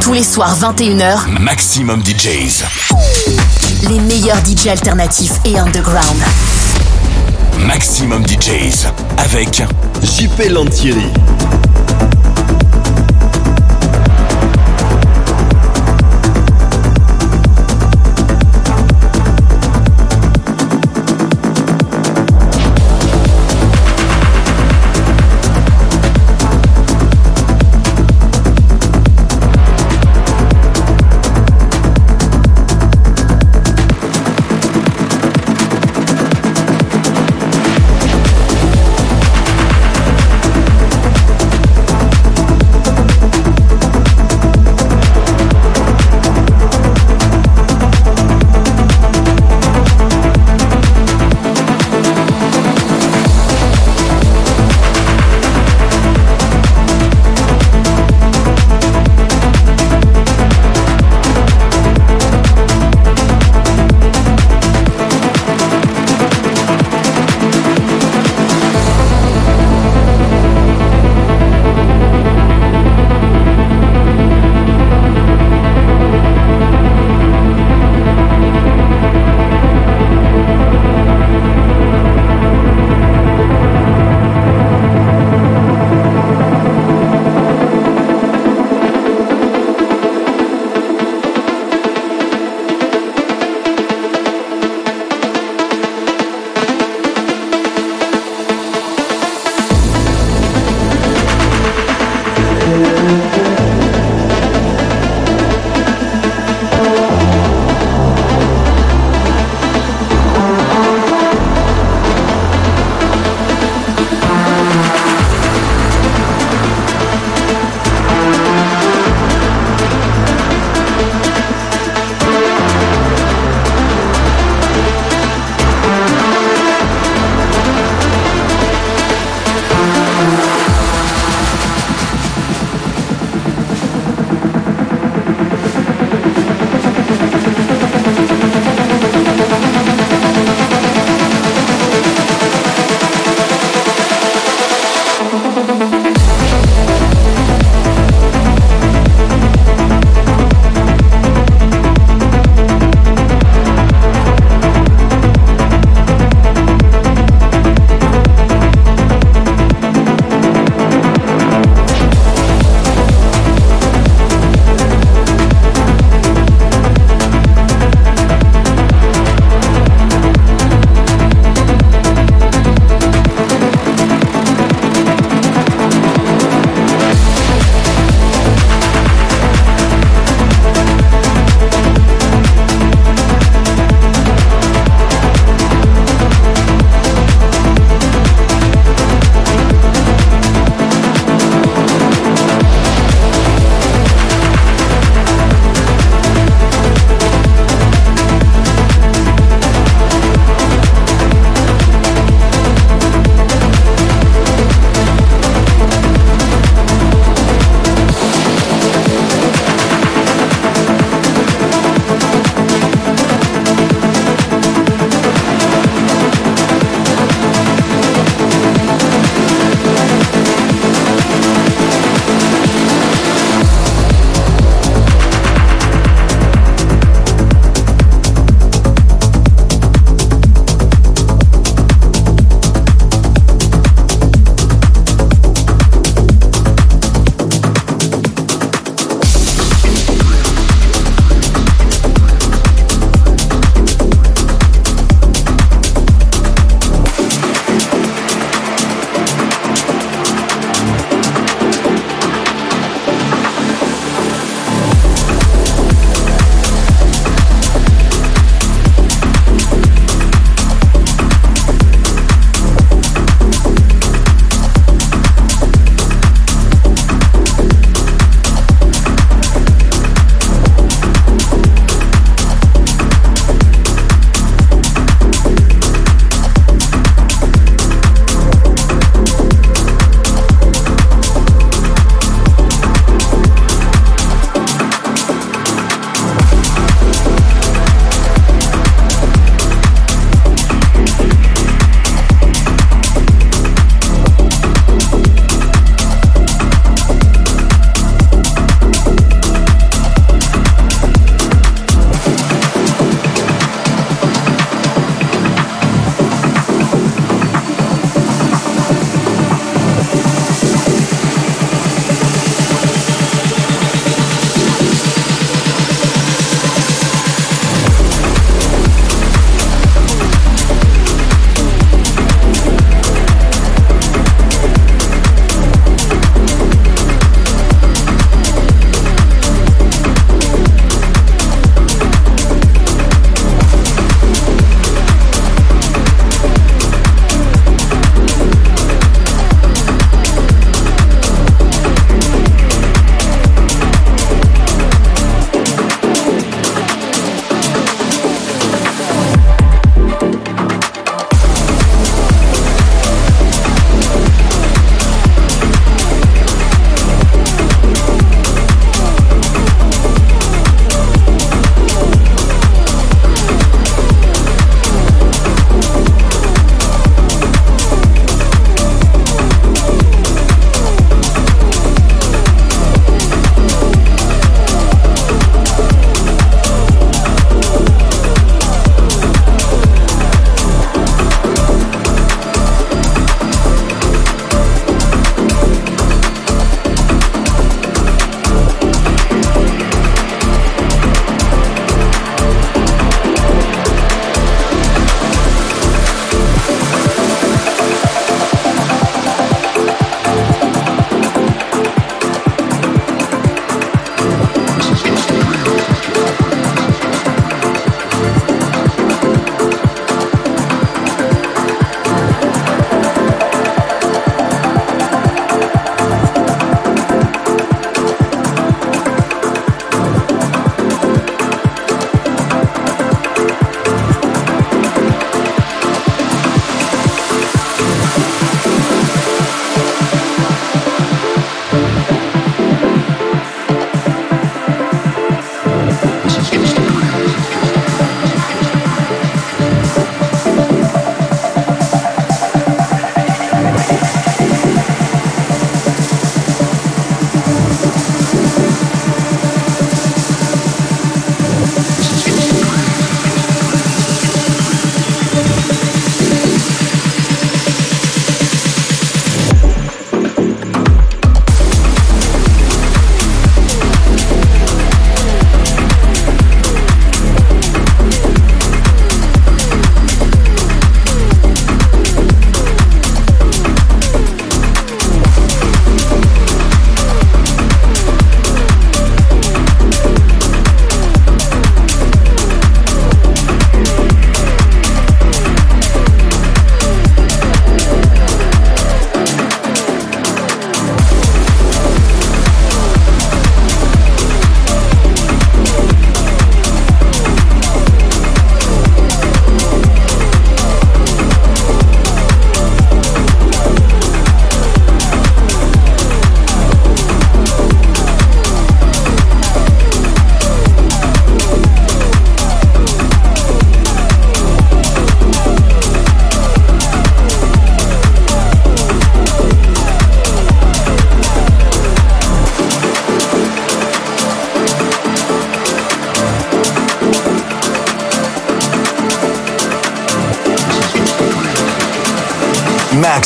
Tous les soirs 21h, Maximum DJs. les meilleurs DJ alternatifs et underground. Maximum DJs. Avec JP Lantieri.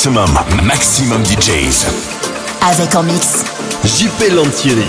Maximum, maximum DJs. Avec en mix. JP Lantieri.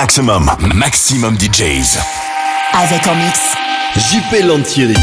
Maximum, maximum DJs. Avec en mix. JP Lantieri.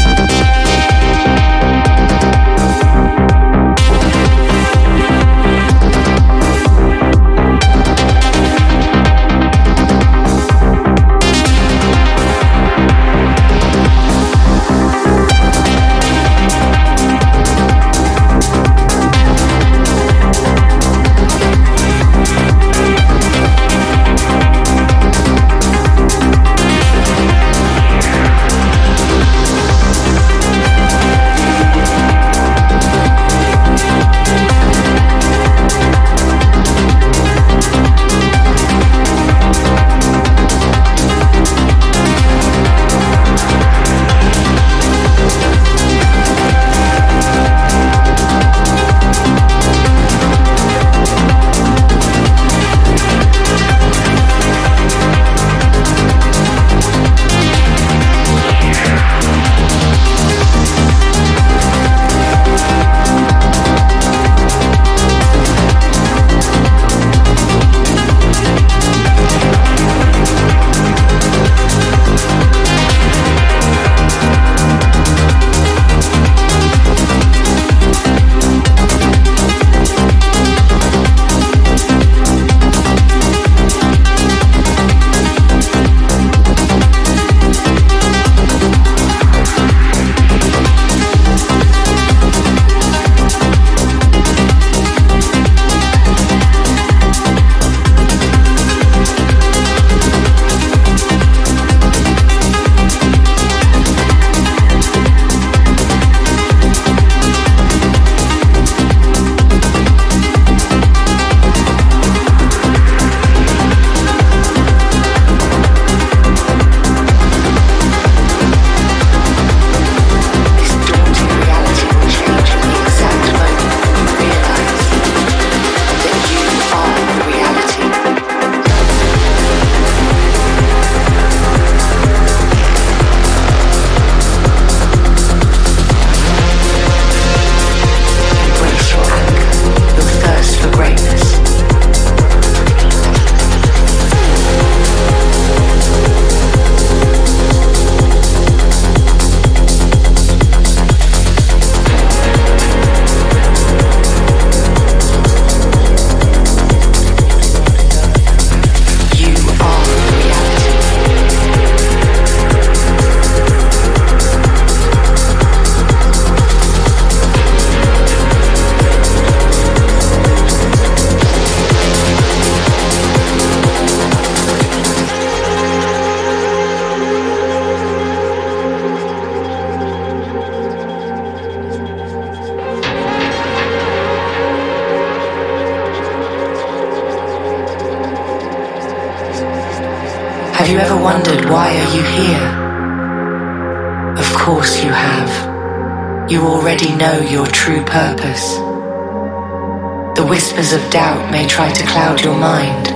Of doubt may try to cloud your mind.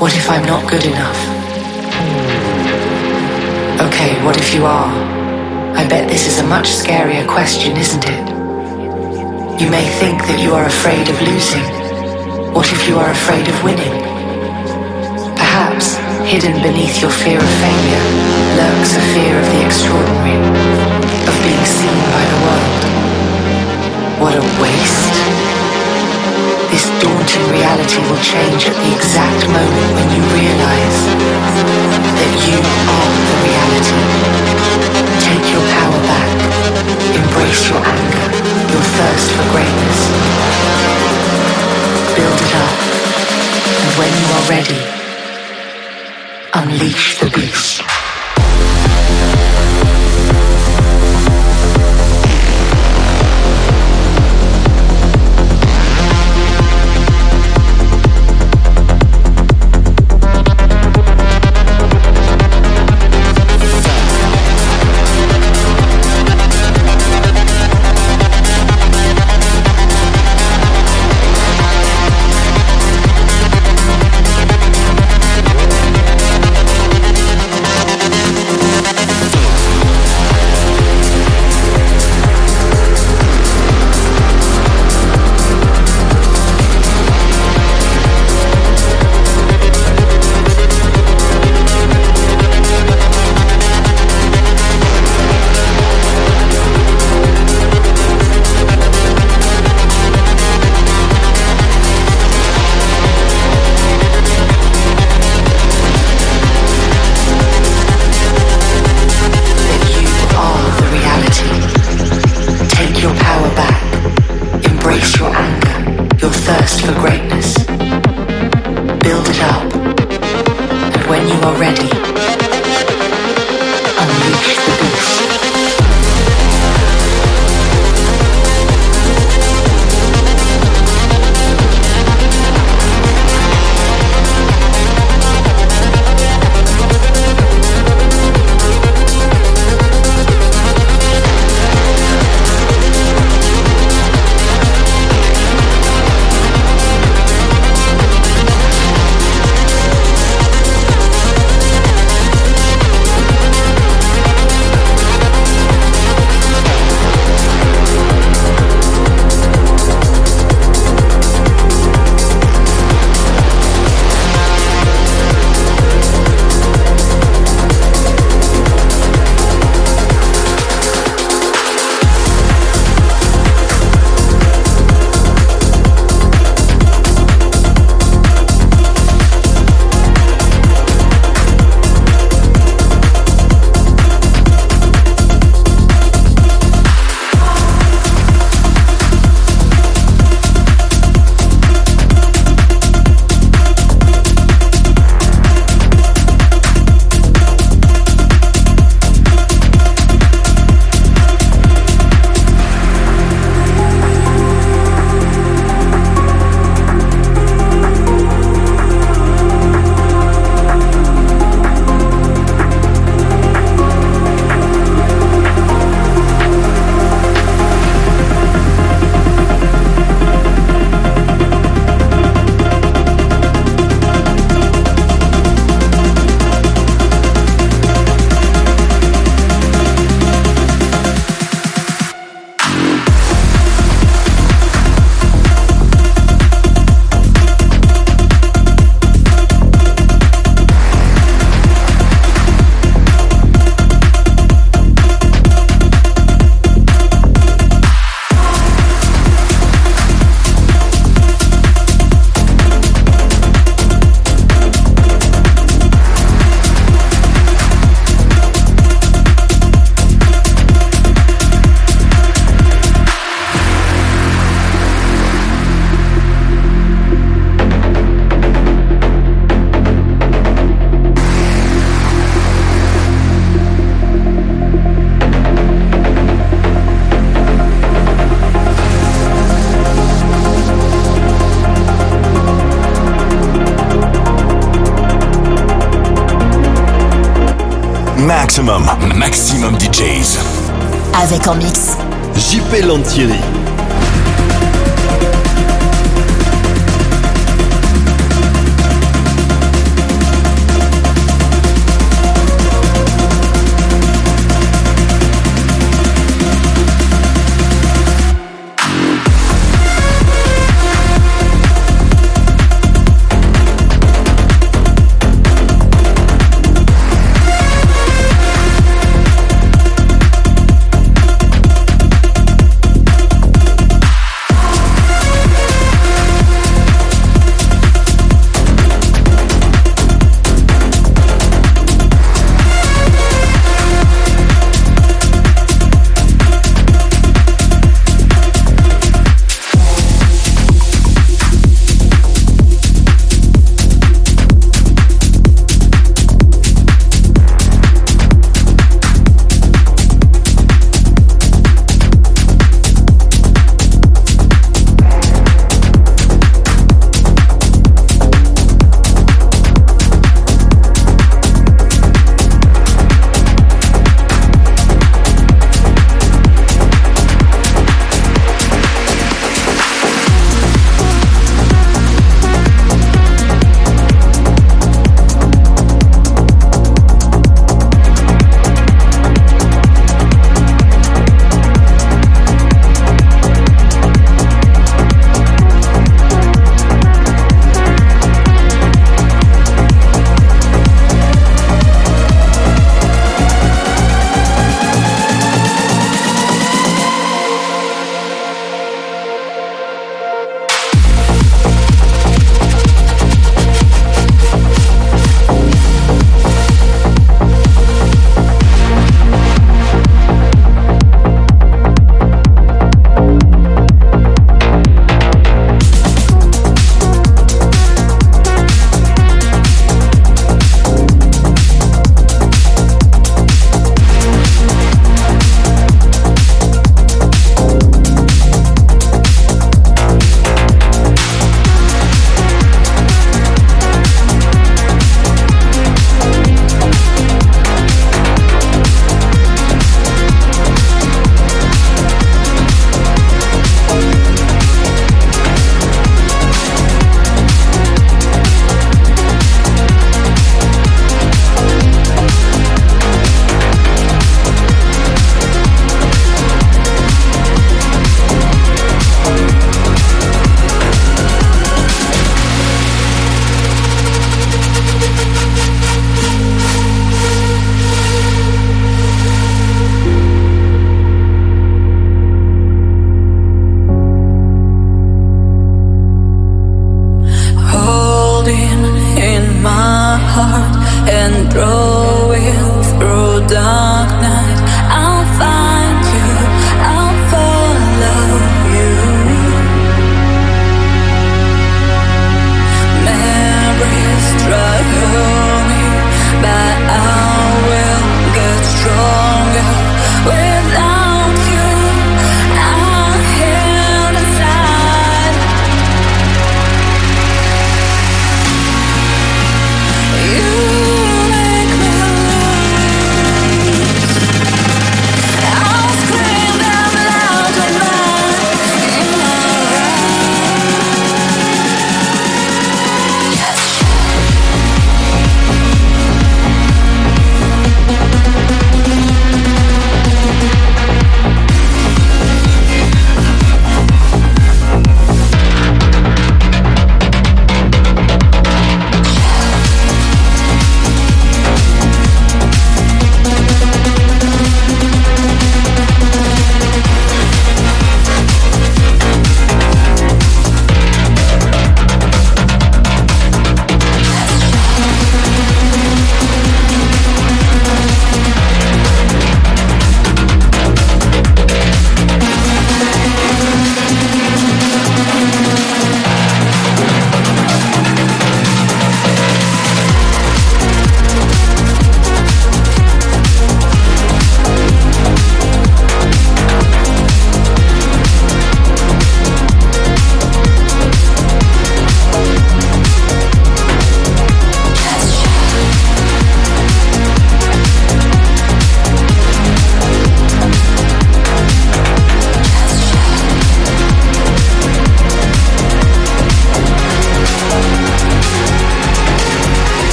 What if I'm not good enough? Okay, what if you are? I bet this is a much scarier question, isn't it? You may think that you are afraid of losing. What if you are afraid of winning? Hidden beneath your fear of failure, lurks a fear of the extraordinary, of being seen by the world. What a waste. This daunting reality will change at the exact moment when you realize that you are the reality. Take your power back. Embrace your anger, your thirst for greatness. Build it up. And when you are ready, unleash the beast.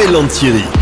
Pellentieri.